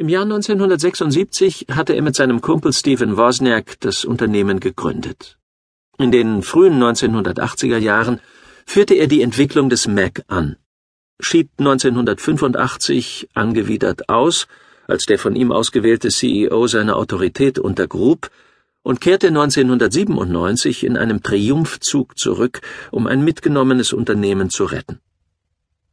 Im Jahr 1976 hatte er mit seinem Kumpel Steven Wozniak das Unternehmen gegründet. In den frühen 1980er Jahren führte er die Entwicklung des Mac an, schied 1985 angewidert aus, als der von ihm ausgewählte CEO seine Autorität untergrub, und kehrte 1997 in einem Triumphzug zurück, um ein mitgenommenes Unternehmen zu retten.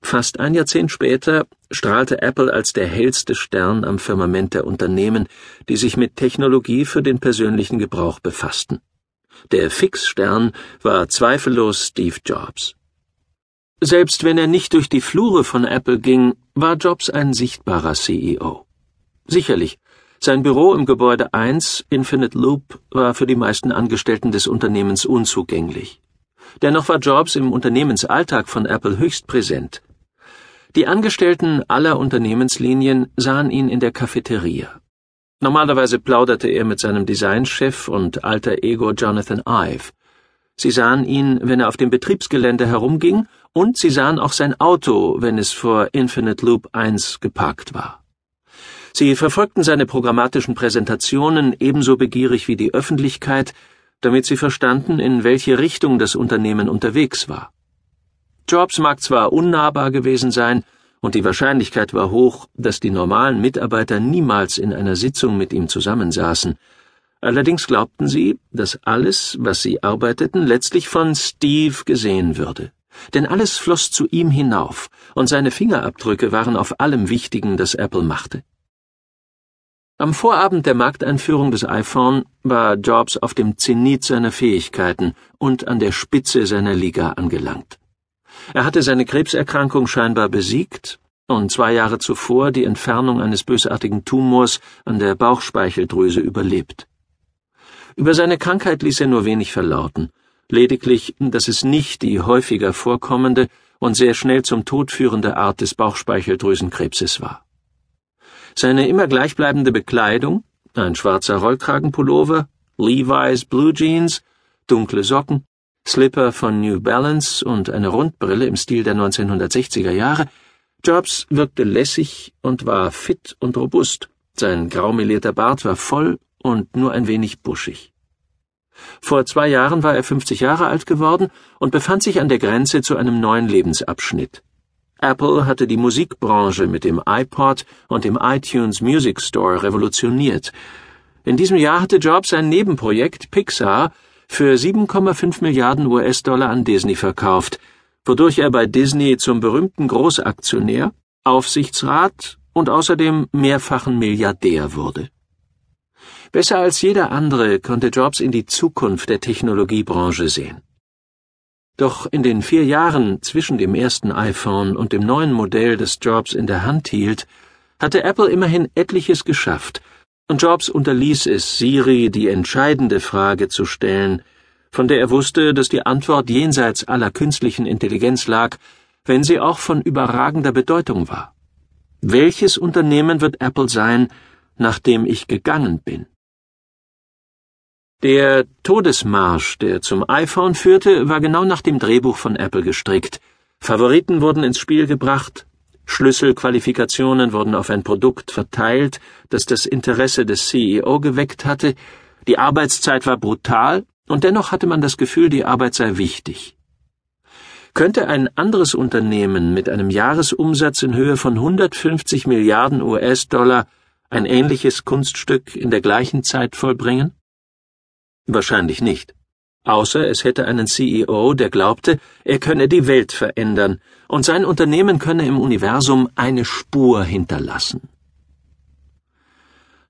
Fast ein Jahrzehnt später strahlte Apple als der hellste Stern am Firmament der Unternehmen, die sich mit Technologie für den persönlichen Gebrauch befassten. Der Fixstern war zweifellos Steve Jobs. Selbst wenn er nicht durch die Flure von Apple ging, war Jobs ein sichtbarer CEO. Sicherlich, sein Büro im Gebäude 1 Infinite Loop war für die meisten Angestellten des Unternehmens unzugänglich. Dennoch war Jobs im Unternehmensalltag von Apple höchst präsent. Die Angestellten aller Unternehmenslinien sahen ihn in der Cafeteria. Normalerweise plauderte er mit seinem Designchef und alter Ego Jonathan Ive. Sie sahen ihn, wenn er auf dem Betriebsgelände herumging, und sie sahen auch sein Auto, wenn es vor Infinite Loop 1 geparkt war. Sie verfolgten seine programmatischen Präsentationen ebenso begierig wie die Öffentlichkeit, damit sie verstanden, in welche Richtung das Unternehmen unterwegs war. Jobs mag zwar unnahbar gewesen sein, und die Wahrscheinlichkeit war hoch, dass die normalen Mitarbeiter niemals in einer Sitzung mit ihm zusammensaßen. Allerdings glaubten sie, dass alles, was sie arbeiteten, letztlich von Steve gesehen würde. Denn alles floss zu ihm hinauf, und seine Fingerabdrücke waren auf allem Wichtigen, das Apple machte. Am Vorabend der Markteinführung des iPhone war Jobs auf dem Zenit seiner Fähigkeiten und an der Spitze seiner Liga angelangt. Er hatte seine Krebserkrankung scheinbar besiegt und zwei Jahre zuvor die Entfernung eines bösartigen Tumors an der Bauchspeicheldrüse überlebt. Über seine Krankheit ließ er nur wenig verlauten, lediglich, dass es nicht die häufiger vorkommende und sehr schnell zum Tod führende Art des Bauchspeicheldrüsenkrebses war. Seine immer gleichbleibende Bekleidung, ein schwarzer Rollkragenpullover, Levi's Blue Jeans, dunkle Socken, Slipper von New Balance und eine Rundbrille im Stil der 1960er Jahre, Jobs wirkte lässig und war fit und robust, sein graumelierter Bart war voll und nur ein wenig buschig. Vor zwei Jahren war er 50 Jahre alt geworden und befand sich an der Grenze zu einem neuen Lebensabschnitt. Apple hatte die Musikbranche mit dem iPod und dem iTunes Music Store revolutioniert. In diesem Jahr hatte Jobs ein Nebenprojekt Pixar für 7,5 Milliarden US-Dollar an Disney verkauft, wodurch er bei Disney zum berühmten Großaktionär, Aufsichtsrat und außerdem mehrfachen Milliardär wurde. Besser als jeder andere konnte Jobs in die Zukunft der Technologiebranche sehen. Doch in den vier Jahren zwischen dem ersten iPhone und dem neuen Modell, das Jobs in der Hand hielt, hatte Apple immerhin etliches geschafft Jobs unterließ es, Siri die entscheidende Frage zu stellen, von der er wusste, dass die Antwort jenseits aller künstlichen Intelligenz lag, wenn sie auch von überragender Bedeutung war. Welches Unternehmen wird Apple sein, nachdem ich gegangen bin? Der Todesmarsch, der zum iPhone führte, war genau nach dem Drehbuch von Apple gestrickt. Favoriten wurden ins Spiel gebracht, Schlüsselqualifikationen wurden auf ein Produkt verteilt, das das Interesse des CEO geweckt hatte, die Arbeitszeit war brutal, und dennoch hatte man das Gefühl, die Arbeit sei wichtig. Könnte ein anderes Unternehmen mit einem Jahresumsatz in Höhe von 150 Milliarden US-Dollar ein ähnliches Kunststück in der gleichen Zeit vollbringen? Wahrscheinlich nicht außer es hätte einen CEO, der glaubte, er könne die Welt verändern und sein Unternehmen könne im Universum eine Spur hinterlassen.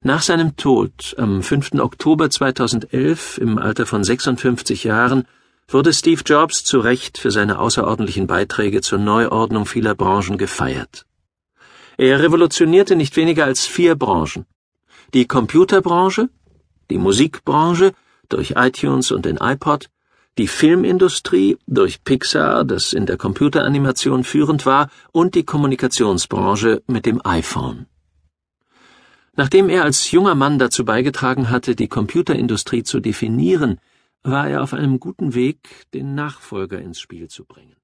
Nach seinem Tod am 5. Oktober 2011 im Alter von 56 Jahren wurde Steve Jobs zu Recht für seine außerordentlichen Beiträge zur Neuordnung vieler Branchen gefeiert. Er revolutionierte nicht weniger als vier Branchen. Die Computerbranche, die Musikbranche durch iTunes und den iPod, die Filmindustrie durch Pixar, das in der Computeranimation führend war, und die Kommunikationsbranche mit dem iPhone. Nachdem er als junger Mann dazu beigetragen hatte, die Computerindustrie zu definieren, war er auf einem guten Weg, den Nachfolger ins Spiel zu bringen.